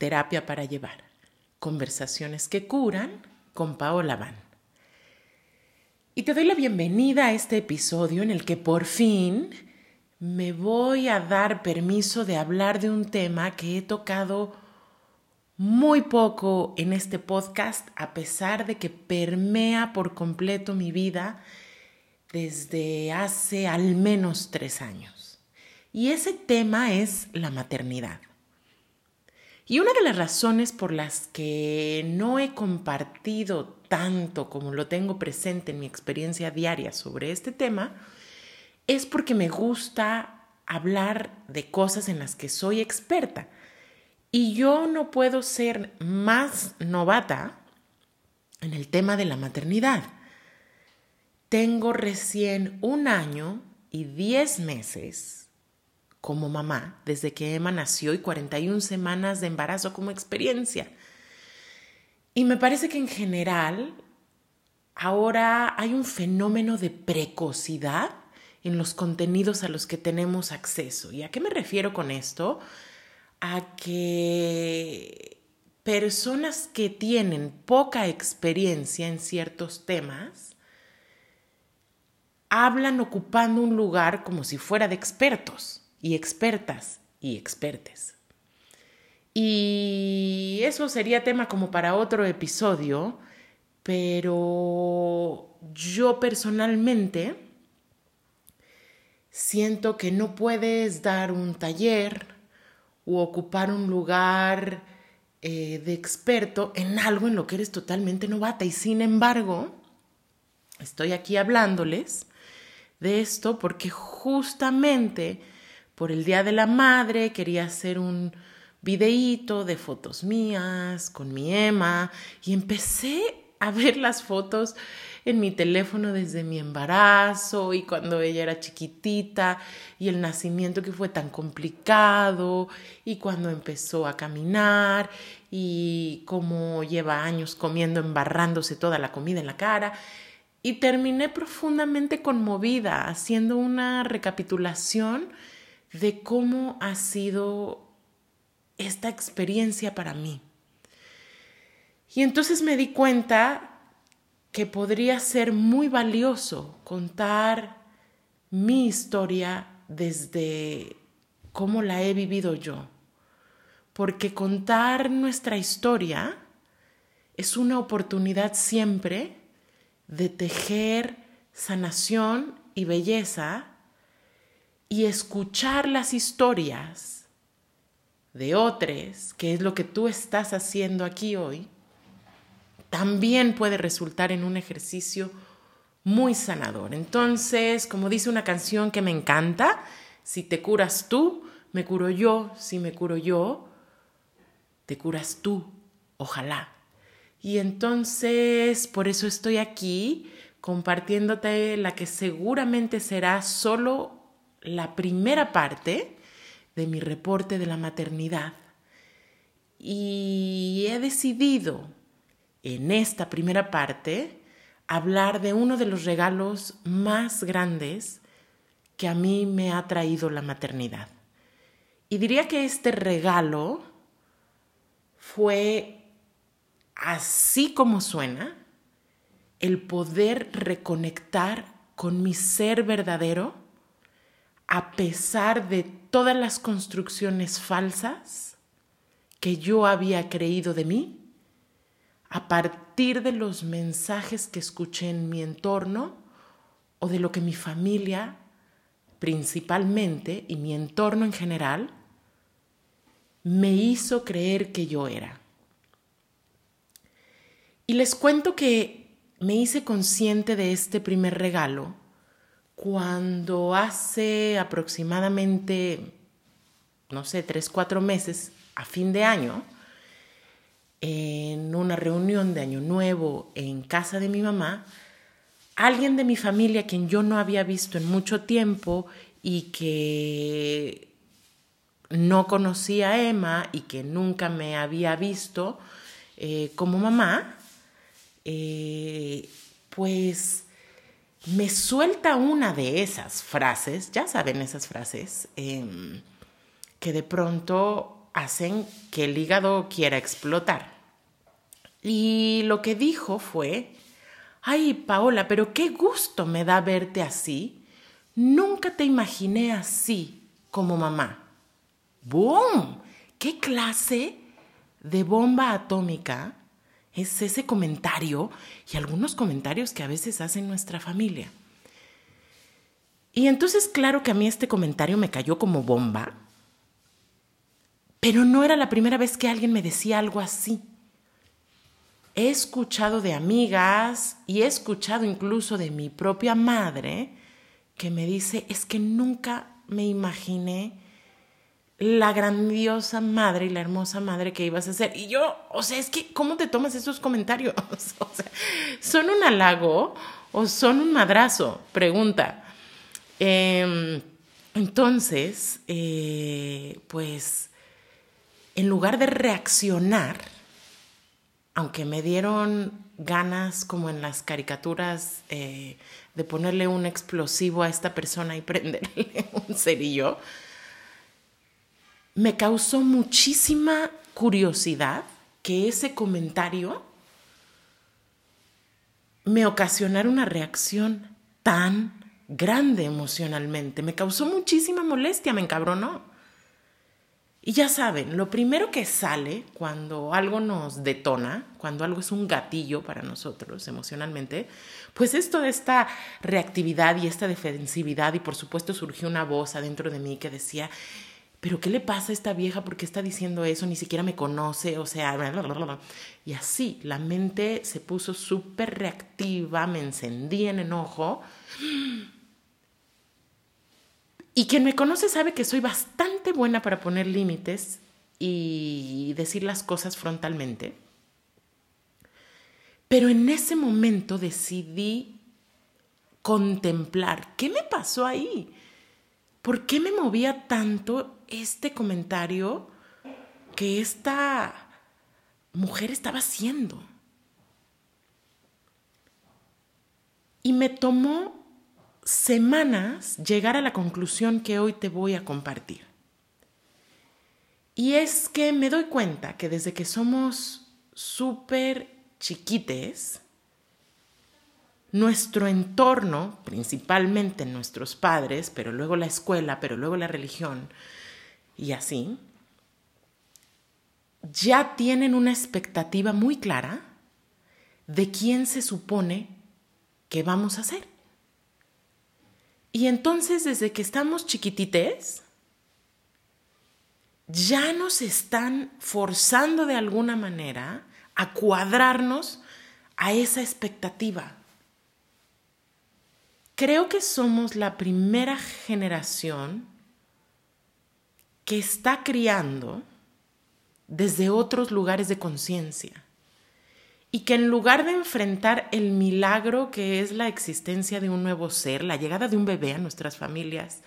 Terapia para llevar. Conversaciones que curan con Paola Van. Y te doy la bienvenida a este episodio en el que por fin me voy a dar permiso de hablar de un tema que he tocado muy poco en este podcast, a pesar de que permea por completo mi vida desde hace al menos tres años. Y ese tema es la maternidad. Y una de las razones por las que no he compartido tanto como lo tengo presente en mi experiencia diaria sobre este tema es porque me gusta hablar de cosas en las que soy experta y yo no puedo ser más novata en el tema de la maternidad. Tengo recién un año y diez meses como mamá desde que Emma nació y 41 semanas de embarazo como experiencia. Y me parece que en general ahora hay un fenómeno de precocidad en los contenidos a los que tenemos acceso. ¿Y a qué me refiero con esto? a que personas que tienen poca experiencia en ciertos temas hablan ocupando un lugar como si fuera de expertos y expertas y expertes. Y eso sería tema como para otro episodio, pero yo personalmente siento que no puedes dar un taller, o ocupar un lugar eh, de experto en algo en lo que eres totalmente novata. Y sin embargo, estoy aquí hablándoles de esto porque justamente por el Día de la Madre quería hacer un videíto de fotos mías con mi Emma y empecé a ver las fotos en mi teléfono desde mi embarazo y cuando ella era chiquitita y el nacimiento que fue tan complicado y cuando empezó a caminar y cómo lleva años comiendo embarrándose toda la comida en la cara. Y terminé profundamente conmovida haciendo una recapitulación de cómo ha sido esta experiencia para mí. Y entonces me di cuenta que podría ser muy valioso contar mi historia desde cómo la he vivido yo. Porque contar nuestra historia es una oportunidad siempre de tejer sanación y belleza y escuchar las historias de otros, que es lo que tú estás haciendo aquí hoy, también puede resultar en un ejercicio muy sanador. Entonces, como dice una canción que me encanta, si te curas tú, me curo yo, si me curo yo, te curas tú, ojalá. Y entonces, por eso estoy aquí compartiéndote la que seguramente será solo la primera parte de mi reporte de la maternidad. Y he decidido en esta primera parte hablar de uno de los regalos más grandes que a mí me ha traído la maternidad. Y diría que este regalo fue, así como suena, el poder reconectar con mi ser verdadero a pesar de todas las construcciones falsas que yo había creído de mí a partir de los mensajes que escuché en mi entorno o de lo que mi familia principalmente y mi entorno en general me hizo creer que yo era. Y les cuento que me hice consciente de este primer regalo cuando hace aproximadamente, no sé, tres, cuatro meses, a fin de año, en una reunión de Año Nuevo en casa de mi mamá, alguien de mi familia quien yo no había visto en mucho tiempo y que no conocía a Emma y que nunca me había visto eh, como mamá, eh, pues me suelta una de esas frases, ya saben esas frases, em, que de pronto hacen que el hígado quiera explotar. Y lo que dijo fue, ay Paola, pero qué gusto me da verte así. Nunca te imaginé así como mamá. ¡Boom! ¿Qué clase de bomba atómica es ese comentario y algunos comentarios que a veces hace nuestra familia? Y entonces, claro que a mí este comentario me cayó como bomba, pero no era la primera vez que alguien me decía algo así. He escuchado de amigas y he escuchado incluso de mi propia madre que me dice, es que nunca me imaginé la grandiosa madre y la hermosa madre que ibas a ser. Y yo, o sea, es que, ¿cómo te tomas esos comentarios? O sea, ¿son un halago o son un madrazo? Pregunta. Em, entonces, eh, pues, en lugar de reaccionar, aunque me dieron ganas, como en las caricaturas, eh, de ponerle un explosivo a esta persona y prenderle un cerillo, me causó muchísima curiosidad que ese comentario me ocasionara una reacción tan grande emocionalmente. Me causó muchísima molestia, me encabronó. Y ya saben, lo primero que sale cuando algo nos detona, cuando algo es un gatillo para nosotros emocionalmente, pues es toda esta reactividad y esta defensividad y por supuesto surgió una voz adentro de mí que decía, pero ¿qué le pasa a esta vieja? ¿Por qué está diciendo eso? Ni siquiera me conoce, o sea, y así, la mente se puso súper reactiva, me encendí en enojo. Y quien me conoce sabe que soy bastante buena para poner límites y decir las cosas frontalmente. Pero en ese momento decidí contemplar qué me pasó ahí. ¿Por qué me movía tanto este comentario que esta mujer estaba haciendo? Y me tomó semanas llegar a la conclusión que hoy te voy a compartir. Y es que me doy cuenta que desde que somos súper chiquites, nuestro entorno, principalmente nuestros padres, pero luego la escuela, pero luego la religión y así, ya tienen una expectativa muy clara de quién se supone que vamos a ser. Y entonces desde que estamos chiquitites, ya nos están forzando de alguna manera a cuadrarnos a esa expectativa. Creo que somos la primera generación que está criando desde otros lugares de conciencia. Y que en lugar de enfrentar el milagro que es la existencia de un nuevo ser, la llegada de un bebé a nuestras familias,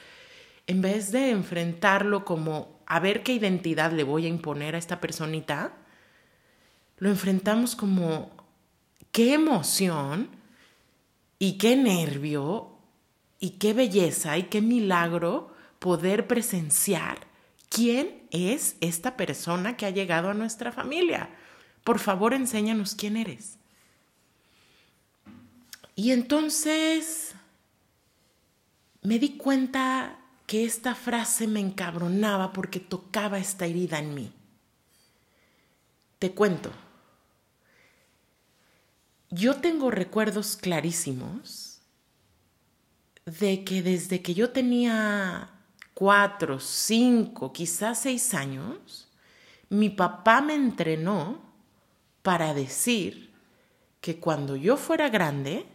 en vez de enfrentarlo como a ver qué identidad le voy a imponer a esta personita, lo enfrentamos como qué emoción y qué nervio y qué belleza y qué milagro poder presenciar quién es esta persona que ha llegado a nuestra familia por favor enséñanos quién eres. Y entonces me di cuenta que esta frase me encabronaba porque tocaba esta herida en mí. Te cuento. Yo tengo recuerdos clarísimos de que desde que yo tenía cuatro, cinco, quizás seis años, mi papá me entrenó para decir que cuando yo fuera grande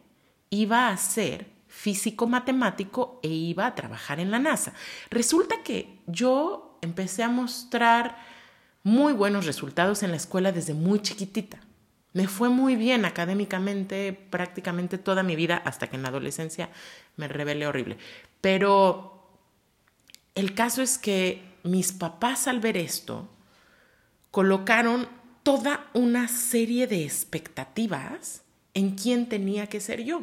iba a ser físico matemático e iba a trabajar en la NASA. Resulta que yo empecé a mostrar muy buenos resultados en la escuela desde muy chiquitita. Me fue muy bien académicamente prácticamente toda mi vida hasta que en la adolescencia me rebelé horrible. Pero el caso es que mis papás al ver esto colocaron toda una serie de expectativas en quién tenía que ser yo.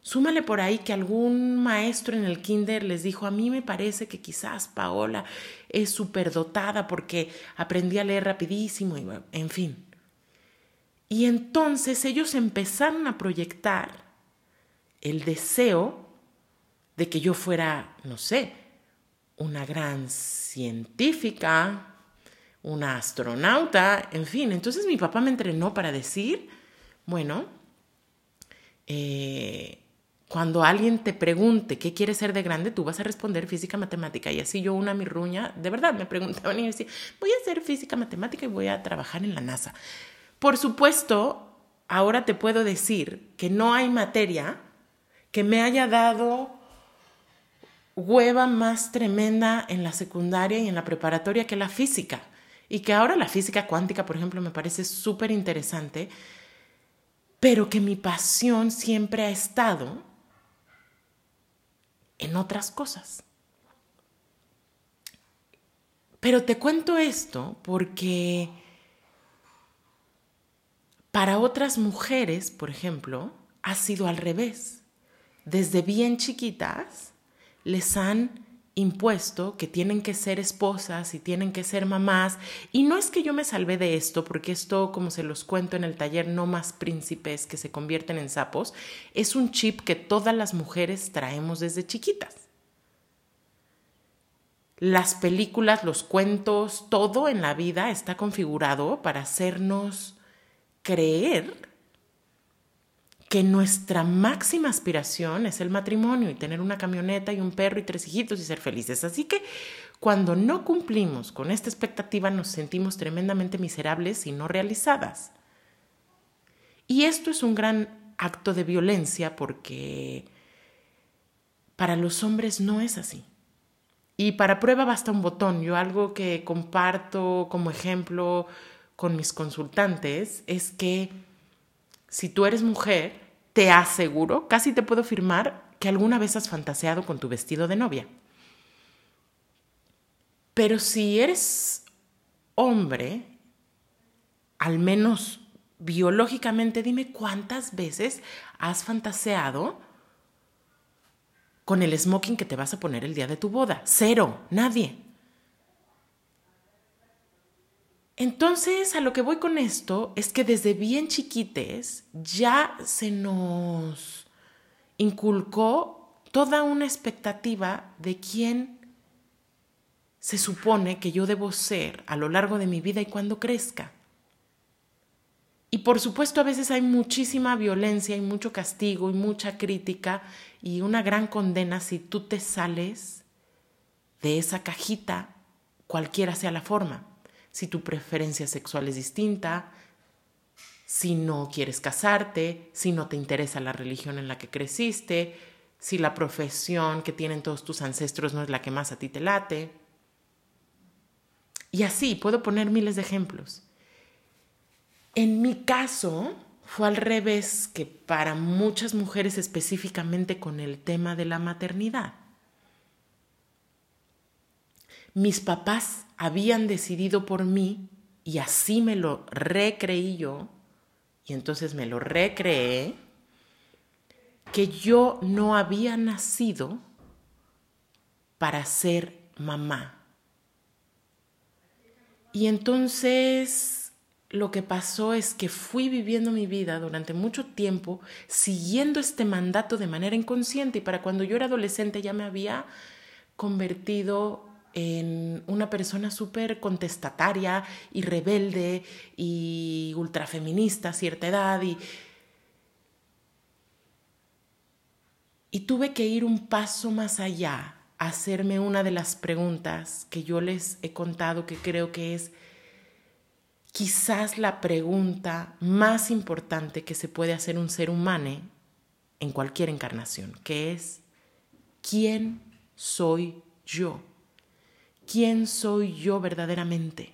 Súmale por ahí que algún maestro en el kinder les dijo, a mí me parece que quizás Paola es superdotada porque aprendí a leer rapidísimo, y en fin. Y entonces ellos empezaron a proyectar el deseo de que yo fuera, no sé, una gran científica, una astronauta, en fin. Entonces mi papá me entrenó para decir, bueno, eh, cuando alguien te pregunte qué quieres ser de grande, tú vas a responder física, matemática. Y así yo, una mirruña, de verdad, me preguntaban y me decía, voy a hacer física, matemática y voy a trabajar en la NASA. Por supuesto, ahora te puedo decir que no hay materia que me haya dado hueva más tremenda en la secundaria y en la preparatoria que la física. Y que ahora la física cuántica, por ejemplo, me parece súper interesante, pero que mi pasión siempre ha estado en otras cosas. Pero te cuento esto porque para otras mujeres, por ejemplo, ha sido al revés. Desde bien chiquitas les han impuesto que tienen que ser esposas y tienen que ser mamás. Y no es que yo me salvé de esto, porque esto, como se los cuento en el taller, no más príncipes que se convierten en sapos, es un chip que todas las mujeres traemos desde chiquitas. Las películas, los cuentos, todo en la vida está configurado para hacernos creer que nuestra máxima aspiración es el matrimonio y tener una camioneta y un perro y tres hijitos y ser felices. Así que cuando no cumplimos con esta expectativa nos sentimos tremendamente miserables y no realizadas. Y esto es un gran acto de violencia porque para los hombres no es así. Y para prueba basta un botón. Yo algo que comparto como ejemplo con mis consultantes es que si tú eres mujer, te aseguro, casi te puedo afirmar que alguna vez has fantaseado con tu vestido de novia. Pero si eres hombre, al menos biológicamente, dime cuántas veces has fantaseado con el smoking que te vas a poner el día de tu boda. Cero, nadie. Entonces, a lo que voy con esto es que desde bien chiquites ya se nos inculcó toda una expectativa de quién se supone que yo debo ser a lo largo de mi vida y cuando crezca. Y por supuesto a veces hay muchísima violencia y mucho castigo y mucha crítica y una gran condena si tú te sales de esa cajita, cualquiera sea la forma si tu preferencia sexual es distinta, si no quieres casarte, si no te interesa la religión en la que creciste, si la profesión que tienen todos tus ancestros no es la que más a ti te late. Y así, puedo poner miles de ejemplos. En mi caso, fue al revés que para muchas mujeres específicamente con el tema de la maternidad. Mis papás habían decidido por mí y así me lo recreí yo, y entonces me lo recreé, que yo no había nacido para ser mamá. Y entonces lo que pasó es que fui viviendo mi vida durante mucho tiempo siguiendo este mandato de manera inconsciente y para cuando yo era adolescente ya me había convertido en una persona súper contestataria y rebelde y ultrafeminista a cierta edad y, y tuve que ir un paso más allá, hacerme una de las preguntas que yo les he contado que creo que es quizás la pregunta más importante que se puede hacer un ser humano en cualquier encarnación, que es, ¿quién soy yo? Quién soy yo verdaderamente.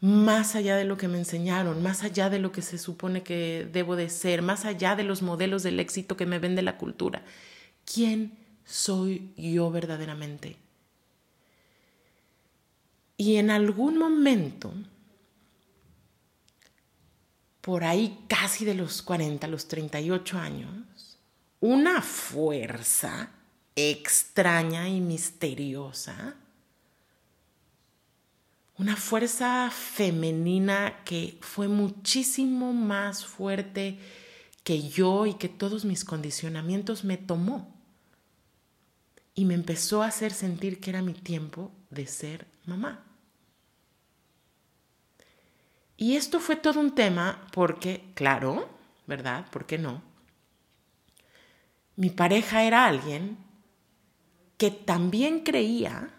Más allá de lo que me enseñaron, más allá de lo que se supone que debo de ser, más allá de los modelos del éxito que me vende la cultura. ¿Quién soy yo verdaderamente? Y en algún momento, por ahí casi de los 40, los 38 años, una fuerza extraña y misteriosa, una fuerza femenina que fue muchísimo más fuerte que yo y que todos mis condicionamientos me tomó y me empezó a hacer sentir que era mi tiempo de ser mamá. Y esto fue todo un tema porque, claro, ¿verdad? ¿Por qué no? Mi pareja era alguien que también creía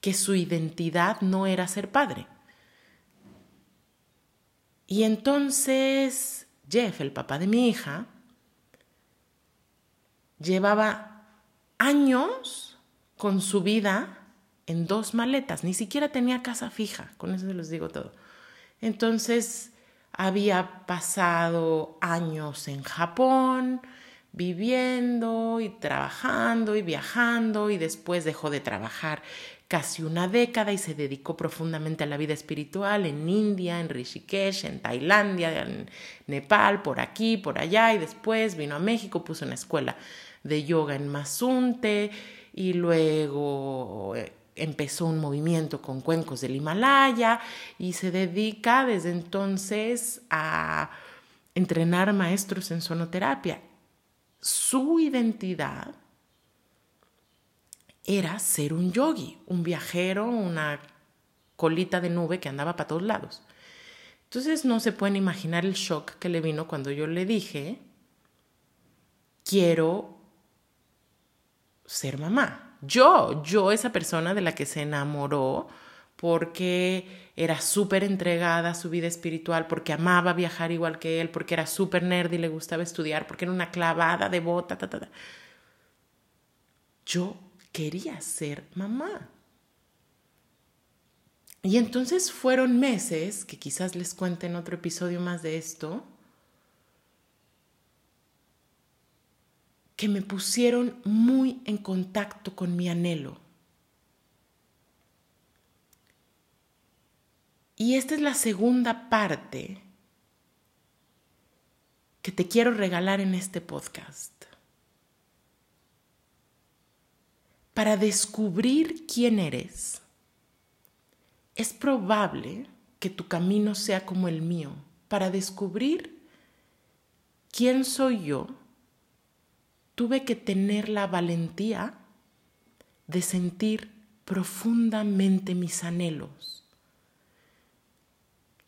que su identidad no era ser padre. Y entonces Jeff, el papá de mi hija, llevaba años con su vida en dos maletas, ni siquiera tenía casa fija, con eso se los digo todo. Entonces había pasado años en Japón, viviendo y trabajando y viajando y después dejó de trabajar casi una década y se dedicó profundamente a la vida espiritual en India, en Rishikesh, en Tailandia, en Nepal, por aquí, por allá y después vino a México, puso una escuela de yoga en Mazunte y luego eh, empezó un movimiento con cuencos del Himalaya y se dedica desde entonces a entrenar maestros en sonoterapia. Su identidad era ser un yogi, un viajero, una colita de nube que andaba para todos lados. Entonces no se pueden imaginar el shock que le vino cuando yo le dije, quiero ser mamá yo, yo esa persona de la que se enamoró porque era súper entregada a su vida espiritual, porque amaba viajar igual que él, porque era súper nerd y le gustaba estudiar, porque era una clavada de bota, ta, ta, ta. Yo quería ser mamá. Y entonces fueron meses, que quizás les cuente en otro episodio más de esto, que me pusieron muy en contacto con mi anhelo. Y esta es la segunda parte que te quiero regalar en este podcast. Para descubrir quién eres, es probable que tu camino sea como el mío. Para descubrir quién soy yo, tuve que tener la valentía de sentir profundamente mis anhelos.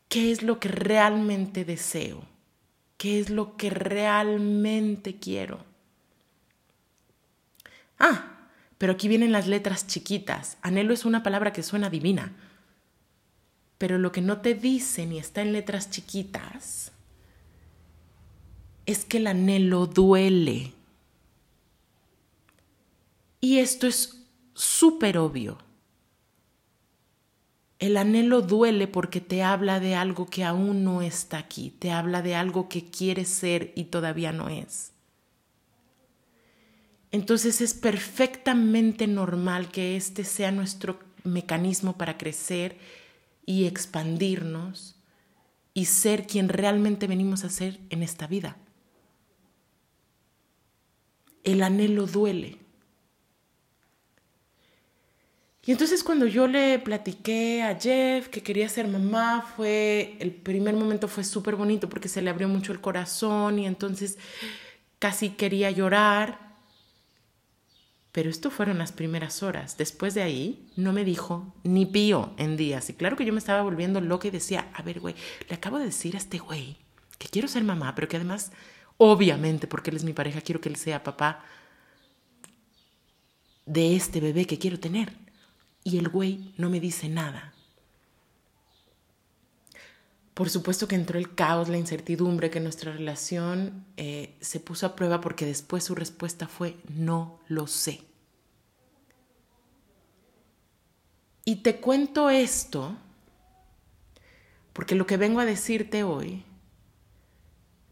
¿Qué es lo que realmente deseo? ¿Qué es lo que realmente quiero? Ah, pero aquí vienen las letras chiquitas. Anhelo es una palabra que suena divina. Pero lo que no te dice ni está en letras chiquitas es que el anhelo duele. Y esto es súper obvio. El anhelo duele porque te habla de algo que aún no está aquí, te habla de algo que quieres ser y todavía no es. Entonces es perfectamente normal que este sea nuestro mecanismo para crecer y expandirnos y ser quien realmente venimos a ser en esta vida. El anhelo duele. Y entonces cuando yo le platiqué a Jeff que quería ser mamá, fue el primer momento fue súper bonito porque se le abrió mucho el corazón y entonces casi quería llorar. Pero esto fueron las primeras horas. Después de ahí no me dijo ni pío en días. Y claro que yo me estaba volviendo loca y decía, a ver, güey, le acabo de decir a este güey que quiero ser mamá, pero que además, obviamente, porque él es mi pareja, quiero que él sea papá de este bebé que quiero tener y el güey no me dice nada. Por supuesto que entró el caos, la incertidumbre, que nuestra relación eh, se puso a prueba porque después su respuesta fue no lo sé. Y te cuento esto porque lo que vengo a decirte hoy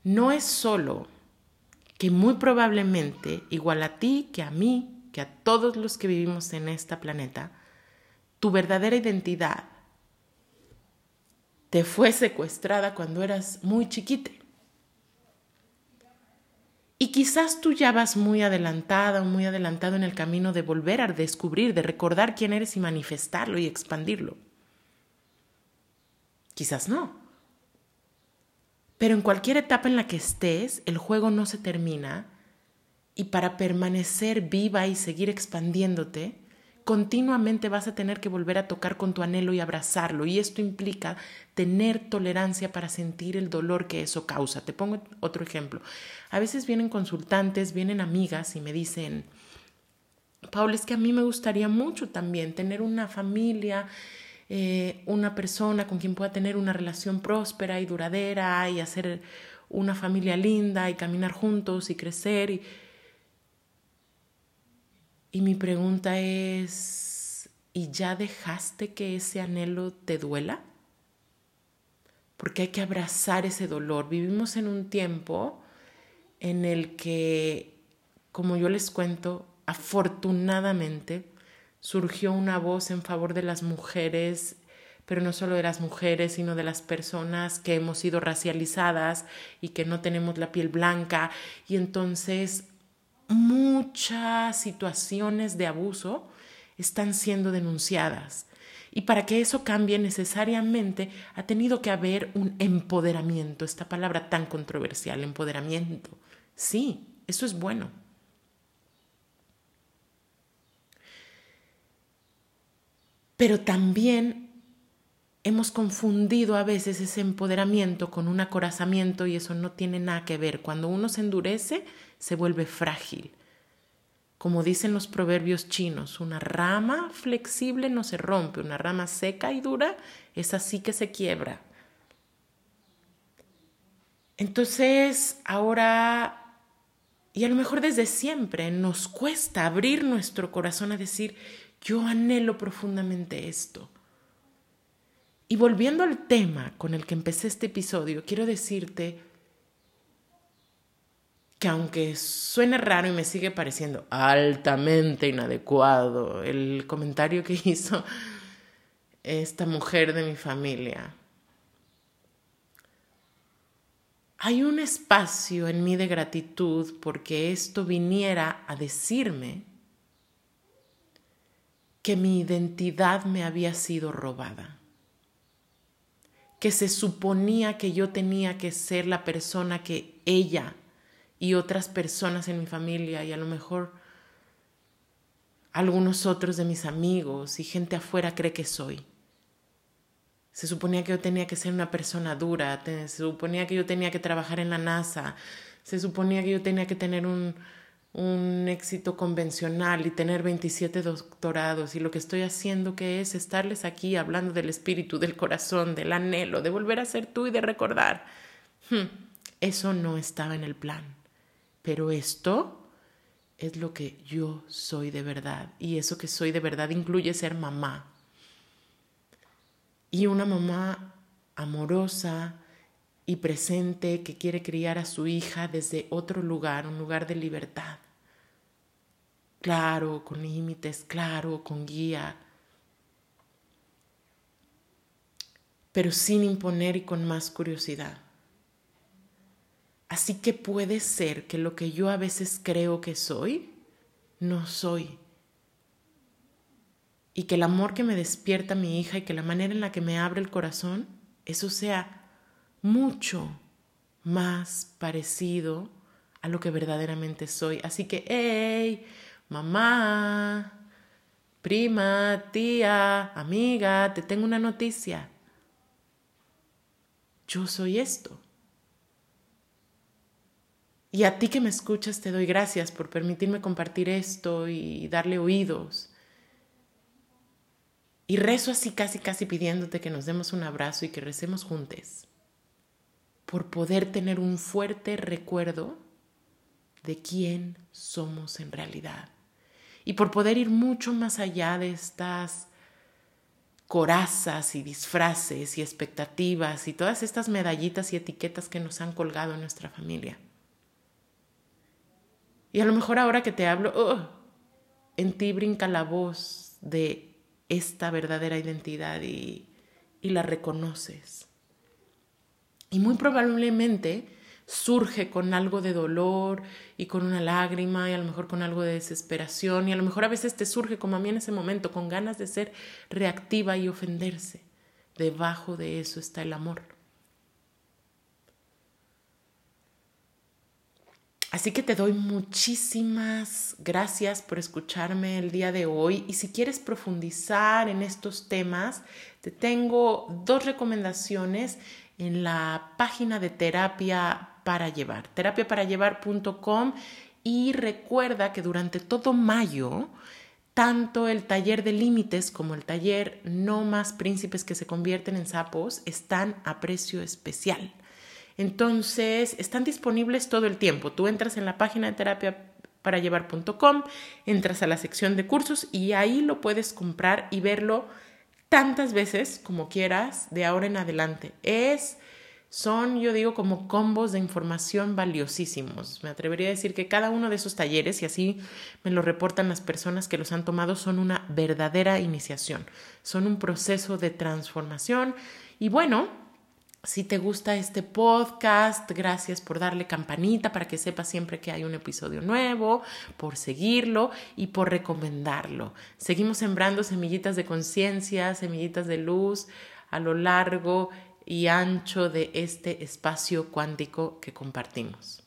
no es solo que muy probablemente, igual a ti, que a mí, que a todos los que vivimos en este planeta, tu verdadera identidad te fue secuestrada cuando eras muy chiquite. Y quizás tú ya vas muy adelantada o muy adelantado en el camino de volver a descubrir, de recordar quién eres y manifestarlo y expandirlo. Quizás no. Pero en cualquier etapa en la que estés, el juego no se termina y para permanecer viva y seguir expandiéndote, continuamente vas a tener que volver a tocar con tu anhelo y abrazarlo. Y esto implica tener tolerancia para sentir el dolor que eso causa. Te pongo otro ejemplo. A veces vienen consultantes, vienen amigas y me dicen, Paul, es que a mí me gustaría mucho también tener una familia, eh, una persona con quien pueda tener una relación próspera y duradera y hacer una familia linda y caminar juntos y crecer. Y, y mi pregunta es, ¿y ya dejaste que ese anhelo te duela? Porque hay que abrazar ese dolor. Vivimos en un tiempo en el que, como yo les cuento, afortunadamente surgió una voz en favor de las mujeres, pero no solo de las mujeres, sino de las personas que hemos sido racializadas y que no tenemos la piel blanca. Y entonces muchas situaciones de abuso están siendo denunciadas. Y para que eso cambie necesariamente ha tenido que haber un empoderamiento, esta palabra tan controversial, empoderamiento. Sí, eso es bueno. Pero también hemos confundido a veces ese empoderamiento con un acorazamiento y eso no tiene nada que ver. Cuando uno se endurece, se vuelve frágil. Como dicen los proverbios chinos, una rama flexible no se rompe, una rama seca y dura es así que se quiebra. Entonces, ahora, y a lo mejor desde siempre, nos cuesta abrir nuestro corazón a decir, yo anhelo profundamente esto. Y volviendo al tema con el que empecé este episodio, quiero decirte que aunque suene raro y me sigue pareciendo altamente inadecuado el comentario que hizo esta mujer de mi familia, hay un espacio en mí de gratitud porque esto viniera a decirme que mi identidad me había sido robada que se suponía que yo tenía que ser la persona que ella y otras personas en mi familia y a lo mejor algunos otros de mis amigos y gente afuera cree que soy. Se suponía que yo tenía que ser una persona dura, se suponía que yo tenía que trabajar en la NASA, se suponía que yo tenía que tener un, un éxito convencional y tener 27 doctorados y lo que estoy haciendo que es estarles aquí hablando del espíritu, del corazón, del anhelo, de volver a ser tú y de recordar. Hmm, eso no estaba en el plan, pero esto es lo que yo soy de verdad y eso que soy de verdad incluye ser mamá. Y una mamá amorosa, y presente que quiere criar a su hija desde otro lugar, un lugar de libertad claro, con límites, claro, con guía, pero sin imponer y con más curiosidad. Así que puede ser que lo que yo a veces creo que soy, no soy. Y que el amor que me despierta mi hija y que la manera en la que me abre el corazón, eso sea mucho más parecido a lo que verdaderamente soy. Así que, hey, mamá, prima, tía, amiga, te tengo una noticia. Yo soy esto. Y a ti que me escuchas te doy gracias por permitirme compartir esto y darle oídos. Y rezo así casi casi pidiéndote que nos demos un abrazo y que recemos juntos por poder tener un fuerte recuerdo de quién somos en realidad y por poder ir mucho más allá de estas corazas y disfraces y expectativas y todas estas medallitas y etiquetas que nos han colgado en nuestra familia. Y a lo mejor ahora que te hablo, oh, en ti brinca la voz de esta verdadera identidad y, y la reconoces. Y muy probablemente surge con algo de dolor y con una lágrima y a lo mejor con algo de desesperación y a lo mejor a veces te surge como a mí en ese momento con ganas de ser reactiva y ofenderse. Debajo de eso está el amor. Así que te doy muchísimas gracias por escucharme el día de hoy y si quieres profundizar en estos temas, te tengo dos recomendaciones en la página de terapia para llevar, terapiaparallevar.com y recuerda que durante todo mayo, tanto el taller de límites como el taller No más príncipes que se convierten en sapos están a precio especial. Entonces, están disponibles todo el tiempo. Tú entras en la página de terapia para llevar.com, entras a la sección de cursos y ahí lo puedes comprar y verlo tantas veces como quieras de ahora en adelante. Es son, yo digo, como combos de información valiosísimos. Me atrevería a decir que cada uno de esos talleres, y así me lo reportan las personas que los han tomado, son una verdadera iniciación, son un proceso de transformación. Y bueno, si te gusta este podcast, gracias por darle campanita para que sepas siempre que hay un episodio nuevo, por seguirlo y por recomendarlo. Seguimos sembrando semillitas de conciencia, semillitas de luz a lo largo y ancho de este espacio cuántico que compartimos.